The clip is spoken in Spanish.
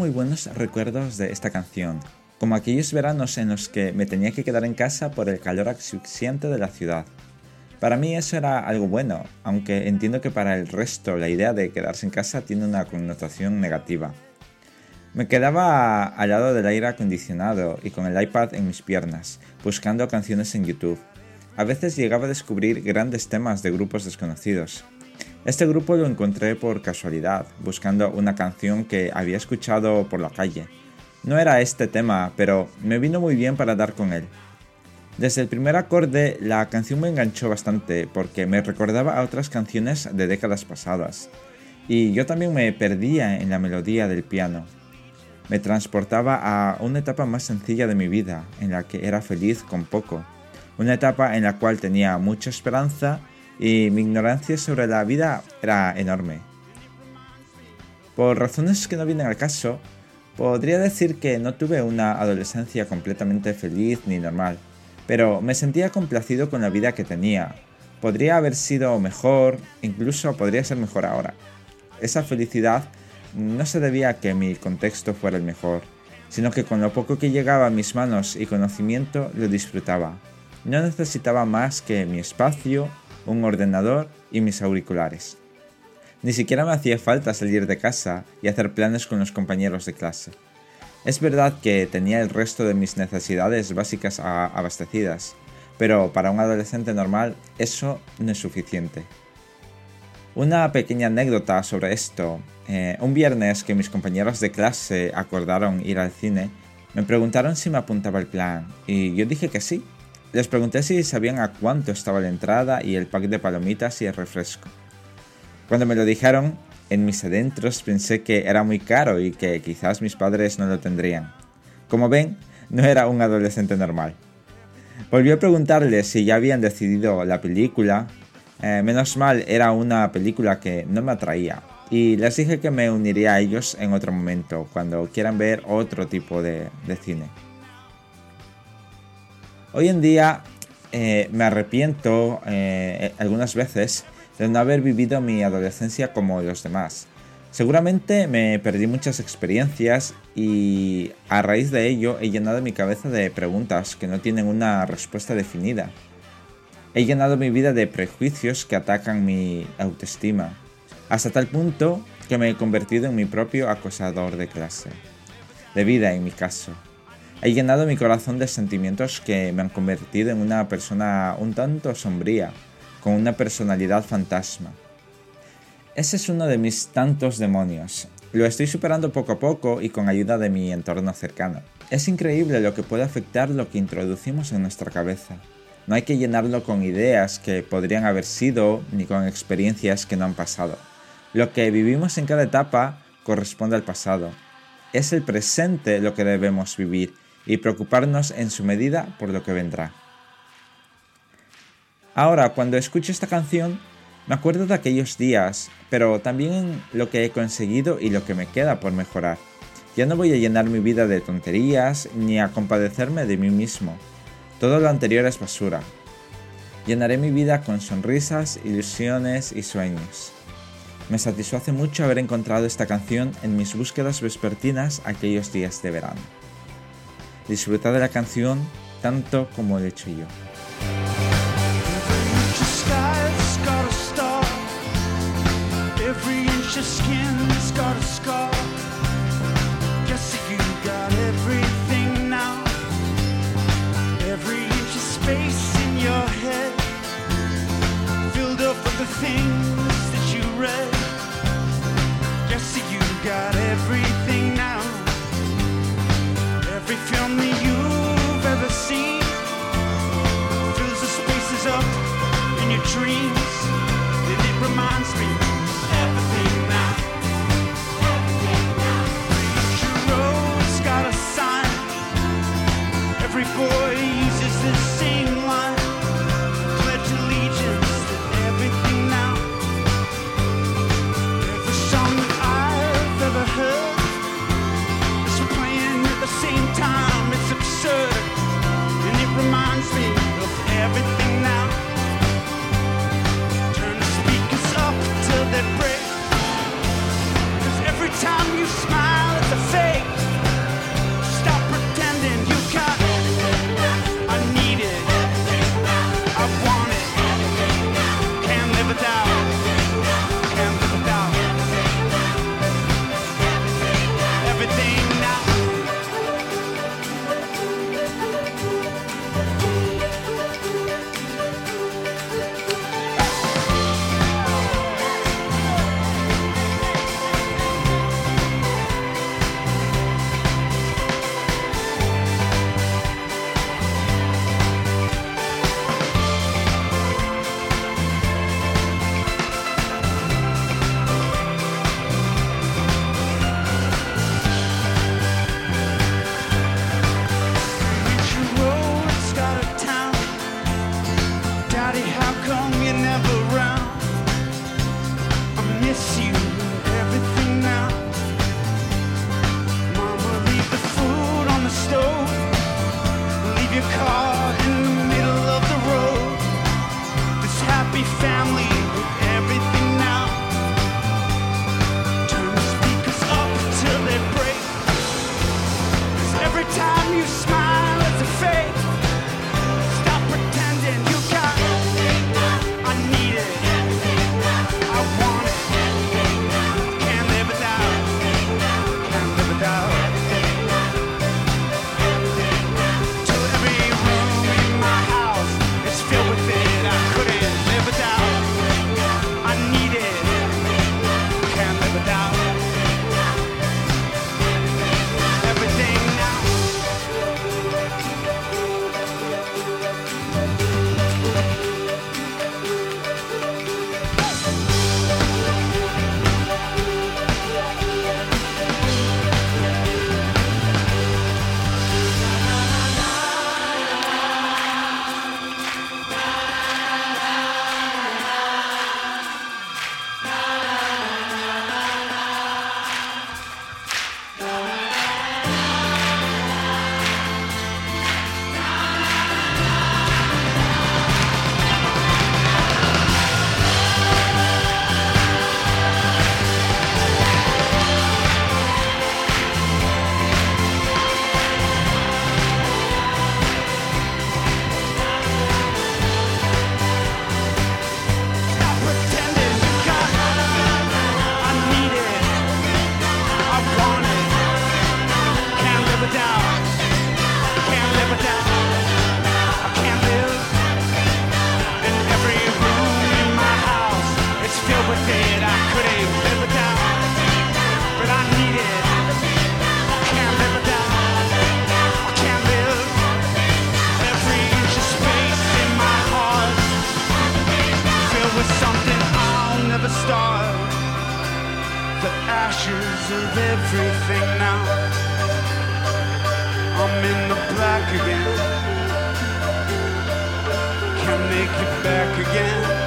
muy buenos recuerdos de esta canción, como aquellos veranos en los que me tenía que quedar en casa por el calor asfixiante de la ciudad. Para mí eso era algo bueno, aunque entiendo que para el resto la idea de quedarse en casa tiene una connotación negativa. Me quedaba al lado del aire acondicionado y con el iPad en mis piernas, buscando canciones en YouTube. A veces llegaba a descubrir grandes temas de grupos desconocidos. Este grupo lo encontré por casualidad, buscando una canción que había escuchado por la calle. No era este tema, pero me vino muy bien para dar con él. Desde el primer acorde la canción me enganchó bastante porque me recordaba a otras canciones de décadas pasadas, y yo también me perdía en la melodía del piano. Me transportaba a una etapa más sencilla de mi vida, en la que era feliz con poco, una etapa en la cual tenía mucha esperanza y mi ignorancia sobre la vida era enorme. Por razones que no vienen al caso, podría decir que no tuve una adolescencia completamente feliz ni normal pero me sentía complacido con la vida que tenía. Podría haber sido mejor, incluso podría ser mejor ahora. Esa felicidad no se debía a que mi contexto fuera el mejor, sino que con lo poco que llegaba a mis manos y conocimiento lo disfrutaba. No necesitaba más que mi espacio, un ordenador y mis auriculares. Ni siquiera me hacía falta salir de casa y hacer planes con los compañeros de clase. Es verdad que tenía el resto de mis necesidades básicas abastecidas, pero para un adolescente normal eso no es suficiente. Una pequeña anécdota sobre esto. Eh, un viernes que mis compañeros de clase acordaron ir al cine, me preguntaron si me apuntaba el plan y yo dije que sí. Les pregunté si sabían a cuánto estaba la entrada y el pack de palomitas y el refresco. Cuando me lo dijeron, en mis adentros pensé que era muy caro y que quizás mis padres no lo tendrían. Como ven, no era un adolescente normal. Volví a preguntarles si ya habían decidido la película. Eh, menos mal, era una película que no me atraía. Y les dije que me uniría a ellos en otro momento, cuando quieran ver otro tipo de, cine. Hoy en día eh, me arrepiento eh, algunas veces de no haber vivido mi adolescencia como los demás. Seguramente me perdí muchas experiencias y a raíz de ello he llenado mi cabeza de preguntas que no tienen una respuesta definida. He llenado mi vida de prejuicios que atacan mi autoestima, hasta tal punto que me he convertido en mi propio acosador de clase, de vida en mi caso. He llenado mi corazón de sentimientos que me han convertido en una persona un tanto sombría, con una personalidad fantasma. Ese es uno de mis tantos demonios. Lo estoy superando poco a poco y con ayuda de mi entorno cercano. Es increíble lo que puede afectar lo que introducimos en nuestra cabeza. No hay que llenarlo con ideas que podrían haber sido ni con experiencias que no han pasado. Lo que vivimos en cada etapa corresponde al pasado. Es el presente lo que debemos vivir y preocuparnos en su medida por lo que vendrá. Ahora, cuando escucho esta canción, me acuerdo de aquellos días, pero también lo que he conseguido y lo que me queda por mejorar. Ya no voy a llenar mi vida de tonterías ni a compadecerme de mí mismo. Todo lo anterior es basura. Llenaré mi vida con sonrisas, ilusiones y sueños. Me satisface mucho haber encontrado esta canción en mis búsquedas vespertinas aquellos días de verano. Disfruta de la canción tanto como lo he hecho yo. Every inch of space dreams. everything now. I'm in the black again. Can't make it back again.